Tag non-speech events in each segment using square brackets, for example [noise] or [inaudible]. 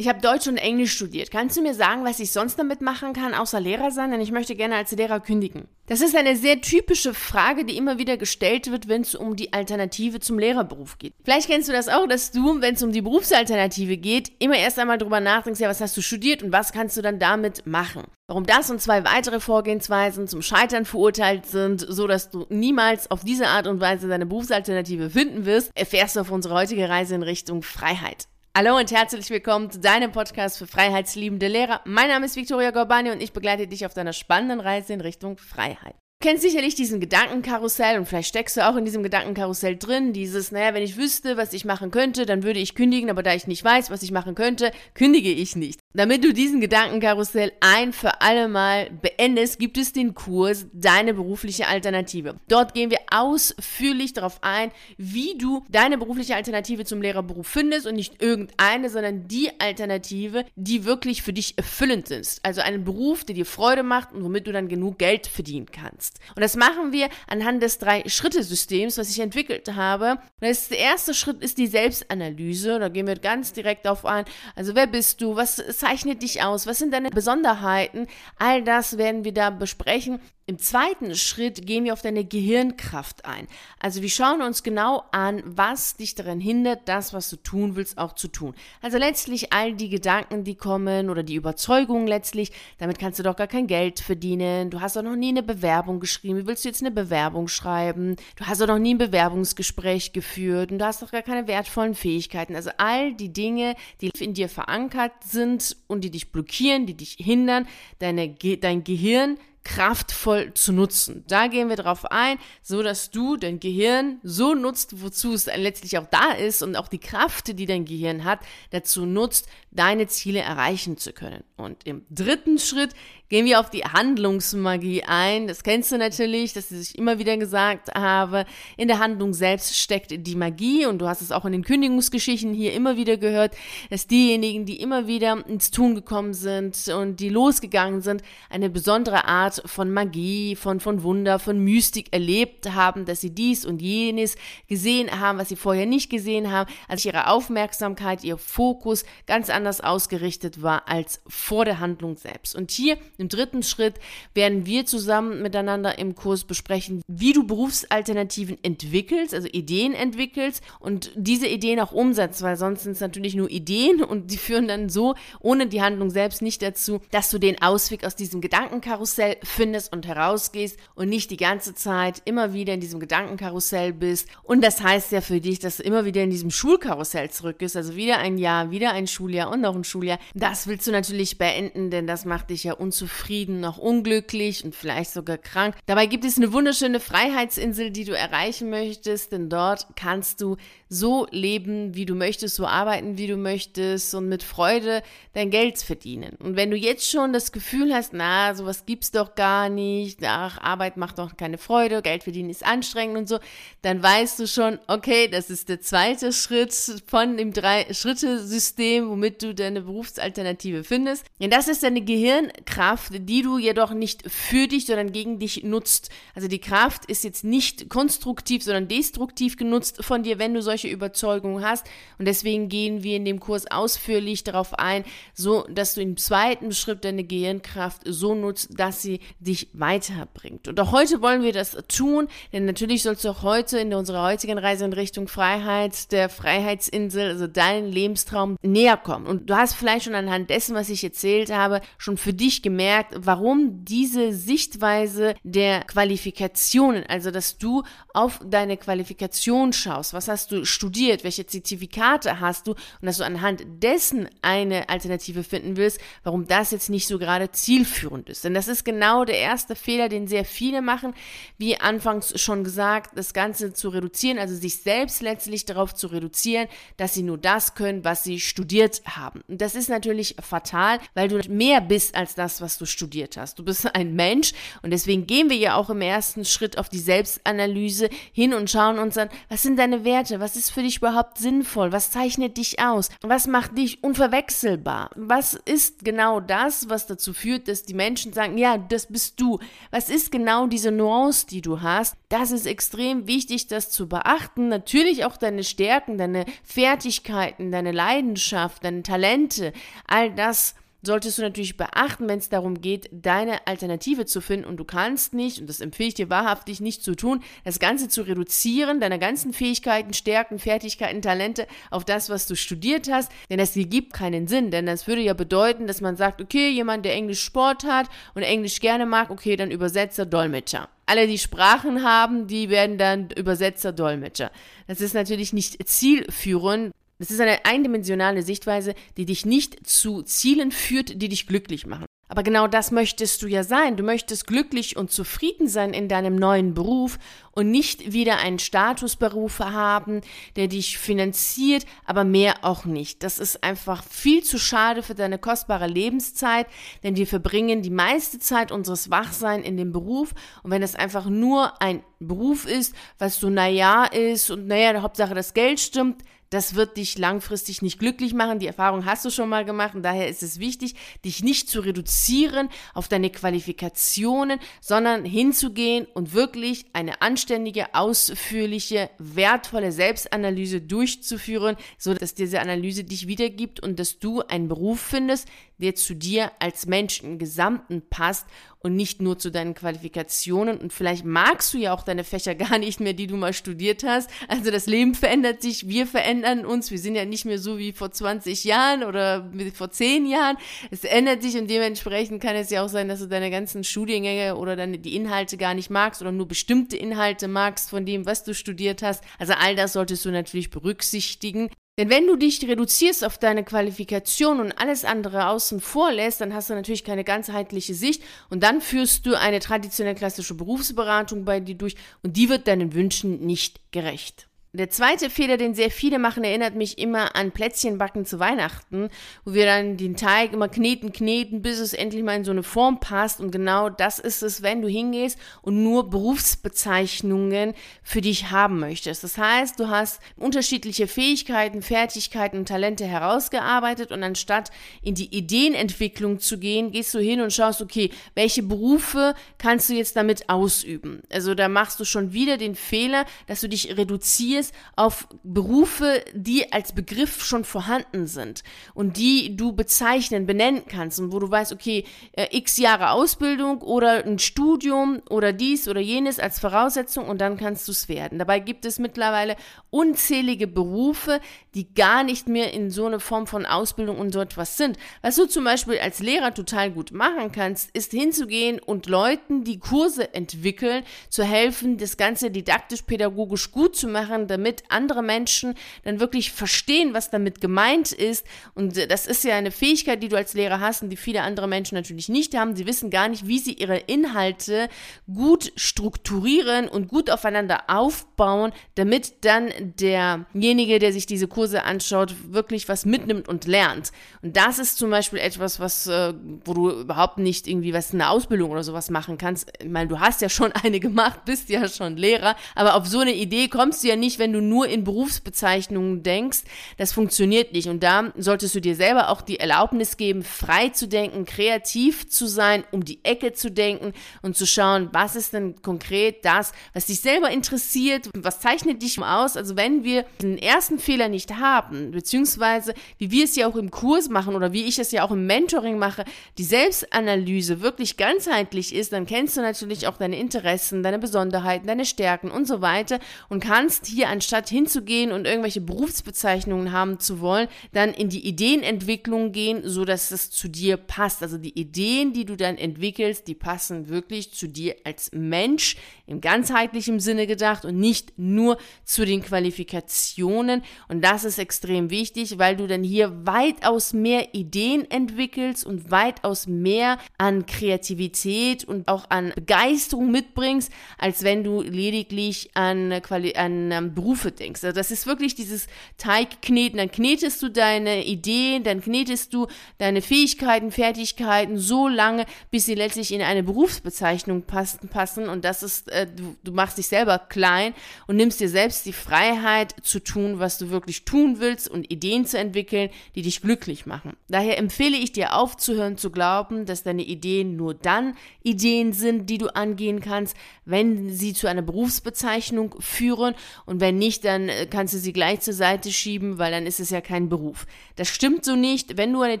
Ich habe Deutsch und Englisch studiert. Kannst du mir sagen, was ich sonst damit machen kann, außer Lehrer sein? Denn ich möchte gerne als Lehrer kündigen. Das ist eine sehr typische Frage, die immer wieder gestellt wird, wenn es um die Alternative zum Lehrerberuf geht. Vielleicht kennst du das auch, dass du, wenn es um die Berufsalternative geht, immer erst einmal drüber nachdenkst, ja, was hast du studiert und was kannst du dann damit machen? Warum das und zwei weitere Vorgehensweisen zum Scheitern verurteilt sind, so dass du niemals auf diese Art und Weise deine Berufsalternative finden wirst, erfährst du auf unserer heutigen Reise in Richtung Freiheit. Hallo und herzlich willkommen zu deinem Podcast für freiheitsliebende Lehrer. Mein Name ist Victoria Gorbani und ich begleite dich auf deiner spannenden Reise in Richtung Freiheit. Du kennst sicherlich diesen Gedankenkarussell und vielleicht steckst du auch in diesem Gedankenkarussell drin. Dieses, naja, wenn ich wüsste, was ich machen könnte, dann würde ich kündigen, aber da ich nicht weiß, was ich machen könnte, kündige ich nicht. Damit du diesen Gedankenkarussell ein für alle Mal beendest, gibt es den Kurs Deine berufliche Alternative. Dort gehen wir ausführlich darauf ein, wie du deine berufliche Alternative zum Lehrerberuf findest und nicht irgendeine, sondern die Alternative, die wirklich für dich erfüllend ist. Also einen Beruf, der dir Freude macht und womit du dann genug Geld verdienen kannst. Und das machen wir anhand des Drei-Schritte-Systems, was ich entwickelt habe. Das der erste Schritt ist die Selbstanalyse. Da gehen wir ganz direkt darauf ein. Also wer bist du? Was zeichnet dich aus? Was sind deine Besonderheiten? All das werden wir da besprechen. Im zweiten Schritt gehen wir auf deine Gehirnkraft ein. Also wir schauen uns genau an, was dich daran hindert, das, was du tun willst, auch zu tun. Also letztlich all die Gedanken, die kommen oder die Überzeugungen letztlich, damit kannst du doch gar kein Geld verdienen. Du hast doch noch nie eine Bewerbung geschrieben. Wie willst du jetzt eine Bewerbung schreiben? Du hast doch noch nie ein Bewerbungsgespräch geführt und du hast doch gar keine wertvollen Fähigkeiten. Also all die Dinge, die in dir verankert sind und die dich blockieren, die dich hindern, deine, dein Gehirn kraftvoll zu nutzen. Da gehen wir drauf ein, so dass du dein Gehirn so nutzt, wozu es letztlich auch da ist und auch die Kraft, die dein Gehirn hat, dazu nutzt, deine Ziele erreichen zu können. Und im dritten Schritt gehen wir auf die Handlungsmagie ein. Das kennst du natürlich, dass ich immer wieder gesagt habe. In der Handlung selbst steckt die Magie und du hast es auch in den Kündigungsgeschichten hier immer wieder gehört, dass diejenigen, die immer wieder ins Tun gekommen sind und die losgegangen sind, eine besondere Art von Magie, von, von Wunder, von Mystik erlebt haben, dass sie dies und jenes gesehen haben, was sie vorher nicht gesehen haben, als ihre Aufmerksamkeit, ihr Fokus ganz anders ausgerichtet war als vor der Handlung selbst. Und hier im dritten Schritt werden wir zusammen miteinander im Kurs besprechen, wie du Berufsalternativen entwickelst, also Ideen entwickelst und diese Ideen auch umsetzt, weil sonst sind es natürlich nur Ideen [laughs] und die führen dann so ohne die Handlung selbst nicht dazu, dass du den Ausweg aus diesem Gedankenkarussell findest und herausgehst und nicht die ganze Zeit immer wieder in diesem Gedankenkarussell bist. Und das heißt ja für dich, dass du immer wieder in diesem Schulkarussell zurück bist, also wieder ein Jahr, wieder ein Schuljahr und noch ein Schuljahr. Das willst du natürlich beenden, denn das macht dich ja unzufrieden unzufrieden, noch unglücklich und vielleicht sogar krank. Dabei gibt es eine wunderschöne Freiheits'insel, die du erreichen möchtest, denn dort kannst du so leben, wie du möchtest, so arbeiten, wie du möchtest und mit Freude dein Geld verdienen. Und wenn du jetzt schon das Gefühl hast, na, sowas gibt's doch gar nicht, ach, Arbeit macht doch keine Freude, Geld verdienen ist anstrengend und so, dann weißt du schon, okay, das ist der zweite Schritt von dem Drei-Schritte-System, womit du deine Berufsalternative findest. Denn das ist deine Gehirnkraft, die du jedoch nicht für dich, sondern gegen dich nutzt. Also die Kraft ist jetzt nicht konstruktiv, sondern destruktiv genutzt von dir, wenn du solche solche Überzeugungen hast. Und deswegen gehen wir in dem Kurs ausführlich darauf ein, so dass du im zweiten Schritt deine Gehirnkraft so nutzt, dass sie dich weiterbringt. Und auch heute wollen wir das tun, denn natürlich sollst du auch heute in unserer heutigen Reise in Richtung Freiheit, der Freiheitsinsel, also deinen Lebenstraum näher kommen. Und du hast vielleicht schon anhand dessen, was ich erzählt habe, schon für dich gemerkt, warum diese Sichtweise der Qualifikationen, also dass du auf deine Qualifikation schaust, was hast du studiert, welche Zertifikate hast du und dass du anhand dessen eine Alternative finden willst, warum das jetzt nicht so gerade zielführend ist. Denn das ist genau der erste Fehler, den sehr viele machen, wie anfangs schon gesagt, das Ganze zu reduzieren, also sich selbst letztlich darauf zu reduzieren, dass sie nur das können, was sie studiert haben. Und das ist natürlich fatal, weil du mehr bist als das, was du studiert hast. Du bist ein Mensch und deswegen gehen wir ja auch im ersten Schritt auf die Selbstanalyse hin und schauen uns an, was sind deine Werte, was ist für dich überhaupt sinnvoll, was zeichnet dich aus, was macht dich unverwechselbar, was ist genau das, was dazu führt, dass die Menschen sagen, ja, das bist du, was ist genau diese Nuance, die du hast. Das ist extrem wichtig, das zu beachten. Natürlich auch deine Stärken, deine Fertigkeiten, deine Leidenschaft, deine Talente, all das solltest du natürlich beachten, wenn es darum geht, deine Alternative zu finden. Und du kannst nicht, und das empfehle ich dir wahrhaftig nicht zu tun, das Ganze zu reduzieren, deine ganzen Fähigkeiten, Stärken, Fertigkeiten, Talente auf das, was du studiert hast. Denn das gibt keinen Sinn. Denn das würde ja bedeuten, dass man sagt, okay, jemand, der Englisch Sport hat und Englisch gerne mag, okay, dann Übersetzer, Dolmetscher. Alle, die Sprachen haben, die werden dann Übersetzer, Dolmetscher. Das ist natürlich nicht zielführend, das ist eine eindimensionale Sichtweise, die dich nicht zu Zielen führt, die dich glücklich machen. Aber genau das möchtest du ja sein. Du möchtest glücklich und zufrieden sein in deinem neuen Beruf und nicht wieder einen Statusberuf haben, der dich finanziert, aber mehr auch nicht. Das ist einfach viel zu schade für deine kostbare Lebenszeit, denn wir verbringen die meiste Zeit unseres Wachseins in dem Beruf und wenn es einfach nur ein Beruf ist, was so naja ist und naja, der Hauptsache das Geld stimmt, das wird dich langfristig nicht glücklich machen. Die Erfahrung hast du schon mal gemacht und daher ist es wichtig, dich nicht zu reduzieren auf deine Qualifikationen, sondern hinzugehen und wirklich eine anständige, ausführliche, wertvolle Selbstanalyse durchzuführen, so dass diese Analyse dich wiedergibt und dass du einen Beruf findest, der zu dir als Mensch im Gesamten passt und nicht nur zu deinen Qualifikationen. Und vielleicht magst du ja auch deine Fächer [laughs] gar nicht mehr, die du mal studiert hast. Also das Leben verändert sich, wir verändern uns. Wir sind ja nicht mehr so wie vor 20 Jahren oder vor 10 Jahren. Es ändert sich und dementsprechend kann es ja auch sein, dass du deine ganzen Studiengänge oder deine, die Inhalte gar nicht magst oder nur bestimmte Inhalte magst von dem, was du studiert hast. Also all das solltest du natürlich berücksichtigen. Denn wenn du dich reduzierst auf deine Qualifikation und alles andere außen vor lässt, dann hast du natürlich keine ganzheitliche Sicht und dann führst du eine traditionell klassische Berufsberatung bei dir durch und die wird deinen Wünschen nicht gerecht. Der zweite Fehler, den sehr viele machen, erinnert mich immer an Plätzchenbacken zu Weihnachten, wo wir dann den Teig immer kneten, kneten, bis es endlich mal in so eine Form passt. Und genau das ist es, wenn du hingehst und nur Berufsbezeichnungen für dich haben möchtest. Das heißt, du hast unterschiedliche Fähigkeiten, Fertigkeiten und Talente herausgearbeitet und anstatt in die Ideenentwicklung zu gehen, gehst du hin und schaust, okay, welche Berufe kannst du jetzt damit ausüben? Also da machst du schon wieder den Fehler, dass du dich reduzierst reduzierst auf Berufe, die als Begriff schon vorhanden sind und die du bezeichnen, benennen kannst und wo du weißt, okay, äh, x Jahre Ausbildung oder ein Studium oder dies oder jenes als Voraussetzung und dann kannst du es werden. Dabei gibt es mittlerweile unzählige Berufe, die gar nicht mehr in so eine Form von Ausbildung und so etwas sind. Was du zum Beispiel als Lehrer total gut machen kannst, ist hinzugehen und Leuten, die Kurse entwickeln, zu helfen, das Ganze didaktisch-pädagogisch gut zu machen, damit andere Menschen dann wirklich verstehen, was damit gemeint ist. Und das ist ja eine Fähigkeit, die du als Lehrer hast und die viele andere Menschen natürlich nicht haben. Sie wissen gar nicht, wie sie ihre Inhalte gut strukturieren und gut aufeinander aufbauen, damit dann derjenige, der sich diese Kurse anschaut, wirklich was mitnimmt und lernt. Und das ist zum Beispiel etwas, was, äh, wo du überhaupt nicht irgendwie was eine Ausbildung oder sowas machen kannst. Ich meine, du hast ja schon [laughs] eine gemacht, bist ja schon Lehrer, aber auf so eine Idee kommst du ja nicht, wenn du nur in Berufsbezeichnungen denkst. Das funktioniert nicht. Und da solltest du dir selber auch die Erlaubnis geben, frei zu denken, kreativ zu sein, um die Ecke zu denken und zu schauen, was ist denn konkret das, was dich selber interessiert, was zeichnet dich aus. Also wenn wir den ersten Fehler nicht haben, beziehungsweise wie wir es ja auch im Kurs machen oder wie ich es ja auch im Mentoring mache, die Selbstanalyse wirklich ganzheitlich ist, dann kennst du natürlich auch deine Interessen, deine Besonderheiten, deine Stärken und so weiter und kannst hier anstatt hinzugehen und irgendwelche Berufsbezeichnungen haben zu wollen, dann in die Ideenentwicklung gehen, so dass es zu dir passt. Also die Ideen, die du dann entwickelst, die passen wirklich zu dir als Mensch im ganzheitlichen Sinne gedacht und nicht nur zu den Qualifikationen. Und das ist extrem wichtig, weil du dann hier weitaus mehr Ideen entwickelst und weitaus mehr an Kreativität und auch an Begeisterung mitbringst, als wenn du lediglich an, Quali an Berufe denkst. Also das ist wirklich dieses Teigkneten. Dann knetest du deine Ideen, dann knetest du deine Fähigkeiten, Fertigkeiten so lange, bis sie letztlich in eine Berufsbezeichnung passen. Und das ist, äh, du, du machst dich selber klein und nimmst dir selbst die Freiheit zu tun, was du wirklich tun willst und Ideen zu entwickeln, die dich glücklich machen. Daher empfehle ich dir aufzuhören zu glauben, dass deine Ideen nur dann Ideen sind, die du angehen kannst, wenn sie zu einer Berufsbezeichnung führen und wenn nicht, dann äh, kannst du sie gleich zur Seite schieben, weil dann ist es ja kein Beruf. Das stimmt so nicht. Wenn du eine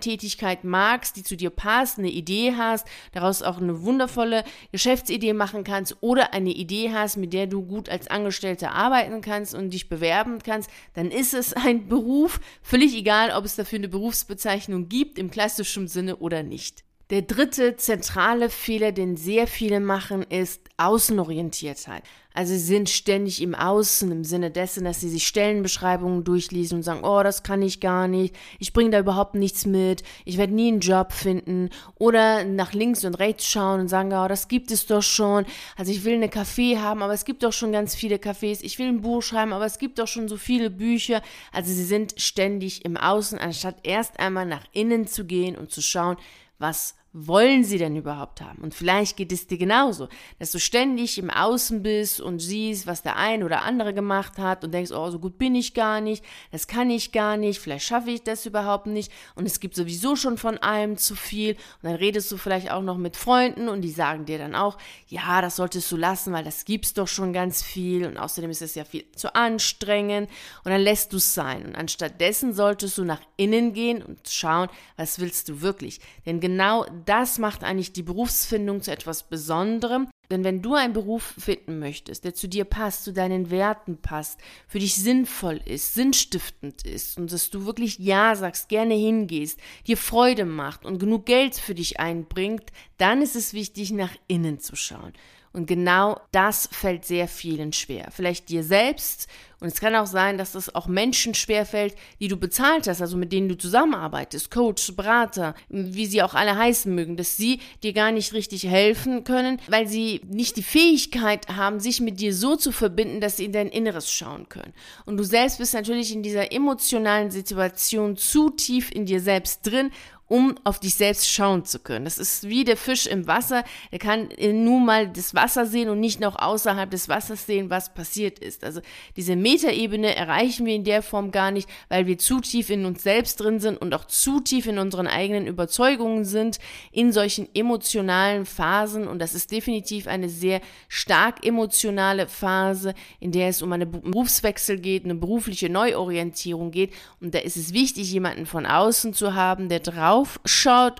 Tätigkeit magst, die zu dir passt, eine Idee hast, daraus auch eine wundervolle Geschäftsidee machen kannst oder eine Idee hast, mit der du gut als Angestellter arbeiten kannst und dich bewerben kannst, dann ist es [laughs] ein Beruf, völlig egal, ob es dafür eine Berufsbezeichnung gibt, im klassischen Sinne oder nicht. Der dritte zentrale Fehler, den sehr viele machen, ist Außenorientiertheit. Also sie sind ständig im Außen im Sinne dessen, dass sie sich Stellenbeschreibungen durchlesen und sagen, oh, das kann ich gar nicht, ich bringe da überhaupt nichts mit, ich werde nie einen Job finden. Oder nach links und rechts schauen und sagen, oh, das gibt es doch schon. Also ich will eine Café haben, aber es gibt doch schon ganz viele Cafés. Ich will ein Buch schreiben, aber es gibt doch schon so viele Bücher. Also sie sind ständig im Außen, anstatt erst einmal nach innen zu gehen und zu schauen, was wollen sie denn überhaupt haben? Und vielleicht geht es dir genauso, dass du ständig im Außen bist und siehst, was der ein oder andere gemacht hat und denkst, oh, so gut bin ich gar nicht, das kann ich gar nicht, vielleicht schaffe ich das überhaupt nicht. Und es gibt sowieso schon von allem zu viel. Und dann redest du vielleicht auch noch mit Freunden und die sagen dir dann auch, ja, das solltest du lassen, weil das gibt's doch schon ganz viel. Und außerdem ist es ja viel zu anstrengend. Und dann lässt du es sein. Und anstattdessen solltest du nach innen gehen und schauen, was willst du wirklich? Denn genau das macht eigentlich die Berufsfindung zu etwas Besonderem. Denn wenn du einen Beruf finden möchtest, der zu dir passt, zu deinen Werten passt, für dich sinnvoll ist, sinnstiftend ist und dass du wirklich Ja sagst, gerne hingehst, dir Freude macht und genug Geld für dich einbringt, dann ist es wichtig, nach innen zu schauen. Und genau das fällt sehr vielen schwer. Vielleicht dir selbst. Und es kann auch sein, dass es auch Menschen schwerfällt, die du bezahlt hast, also mit denen du zusammenarbeitest, Coach, Berater, wie sie auch alle heißen mögen, dass sie dir gar nicht richtig helfen können, weil sie nicht die Fähigkeit haben, sich mit dir so zu verbinden, dass sie in dein Inneres schauen können. Und du selbst bist natürlich in dieser emotionalen Situation zu tief in dir selbst drin um auf dich selbst schauen zu können. Das ist wie der Fisch im Wasser. Der kann nur mal das Wasser sehen und nicht noch außerhalb des Wassers sehen, was passiert ist. Also diese Metaebene erreichen wir in der Form gar nicht, weil wir zu tief in uns selbst drin sind und auch zu tief in unseren eigenen Überzeugungen sind, in solchen emotionalen Phasen. Und das ist definitiv eine sehr stark emotionale Phase, in der es um einen Berufswechsel geht, eine berufliche Neuorientierung geht. Und da ist es wichtig, jemanden von außen zu haben, der drauf drauf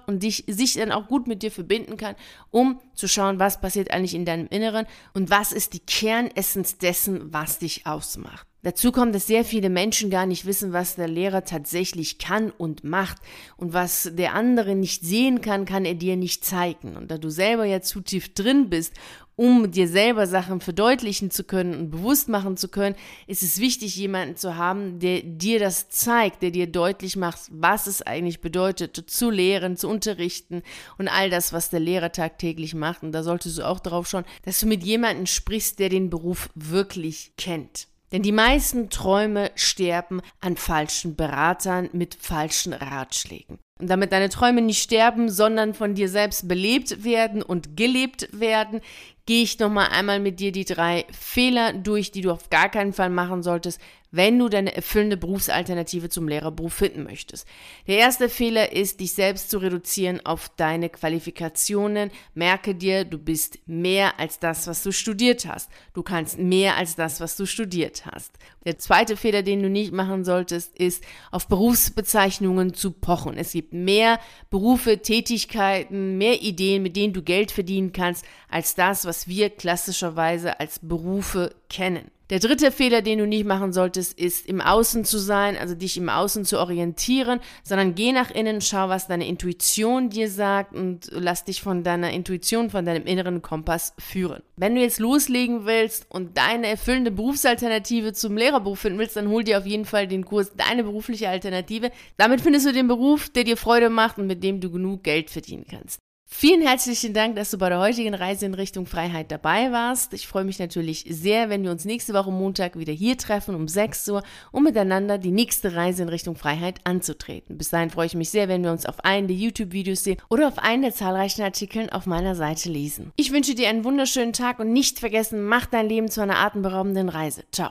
und dich, sich dann auch gut mit dir verbinden kann, um zu schauen, was passiert eigentlich in deinem Inneren und was ist die Kernessenz dessen, was dich ausmacht. Dazu kommt, dass sehr viele Menschen gar nicht wissen, was der Lehrer tatsächlich kann und macht. Und was der andere nicht sehen kann, kann er dir nicht zeigen. Und da du selber ja zu tief drin bist um dir selber Sachen verdeutlichen zu können und bewusst machen zu können, ist es wichtig, jemanden zu haben, der dir das zeigt, der dir deutlich macht, was es eigentlich bedeutet, zu lehren, zu unterrichten und all das, was der Lehrer tagtäglich macht. Und da solltest du auch darauf schauen, dass du mit jemandem sprichst, der den Beruf wirklich kennt. Denn die meisten Träume sterben an falschen Beratern mit falschen Ratschlägen. Damit deine Träume nicht sterben, sondern von dir selbst belebt werden und gelebt werden, gehe ich nochmal einmal mit dir die drei Fehler durch, die du auf gar keinen Fall machen solltest, wenn du deine erfüllende Berufsalternative zum Lehrerberuf finden möchtest. Der erste Fehler ist, dich selbst zu reduzieren auf deine Qualifikationen. Merke dir, du bist mehr als das, was du studiert hast. Du kannst mehr als das, was du studiert hast. Der zweite Fehler, den du nicht machen solltest, ist, auf Berufsbezeichnungen zu pochen. Es gibt mehr Berufe, Tätigkeiten, mehr Ideen, mit denen du Geld verdienen kannst, als das, was wir klassischerweise als Berufe kennen. Der dritte Fehler, den du nicht machen solltest, ist im Außen zu sein, also dich im Außen zu orientieren, sondern geh nach innen, schau, was deine Intuition dir sagt und lass dich von deiner Intuition, von deinem inneren Kompass führen. Wenn du jetzt loslegen willst und deine erfüllende Berufsalternative zum Lehrerberuf finden willst, dann hol dir auf jeden Fall den Kurs Deine berufliche Alternative. Damit findest du den Beruf, der dir Freude macht und mit dem du genug Geld verdienen kannst. Vielen herzlichen Dank, dass du bei der heutigen Reise in Richtung Freiheit dabei warst. Ich freue mich natürlich sehr, wenn wir uns nächste Woche Montag wieder hier treffen um 6 Uhr, um miteinander die nächste Reise in Richtung Freiheit anzutreten. Bis dahin freue ich mich sehr, wenn wir uns auf einen der YouTube-Videos sehen oder auf einen der zahlreichen Artikeln auf meiner Seite lesen. Ich wünsche dir einen wunderschönen Tag und nicht vergessen, mach dein Leben zu einer atemberaubenden Reise. Ciao.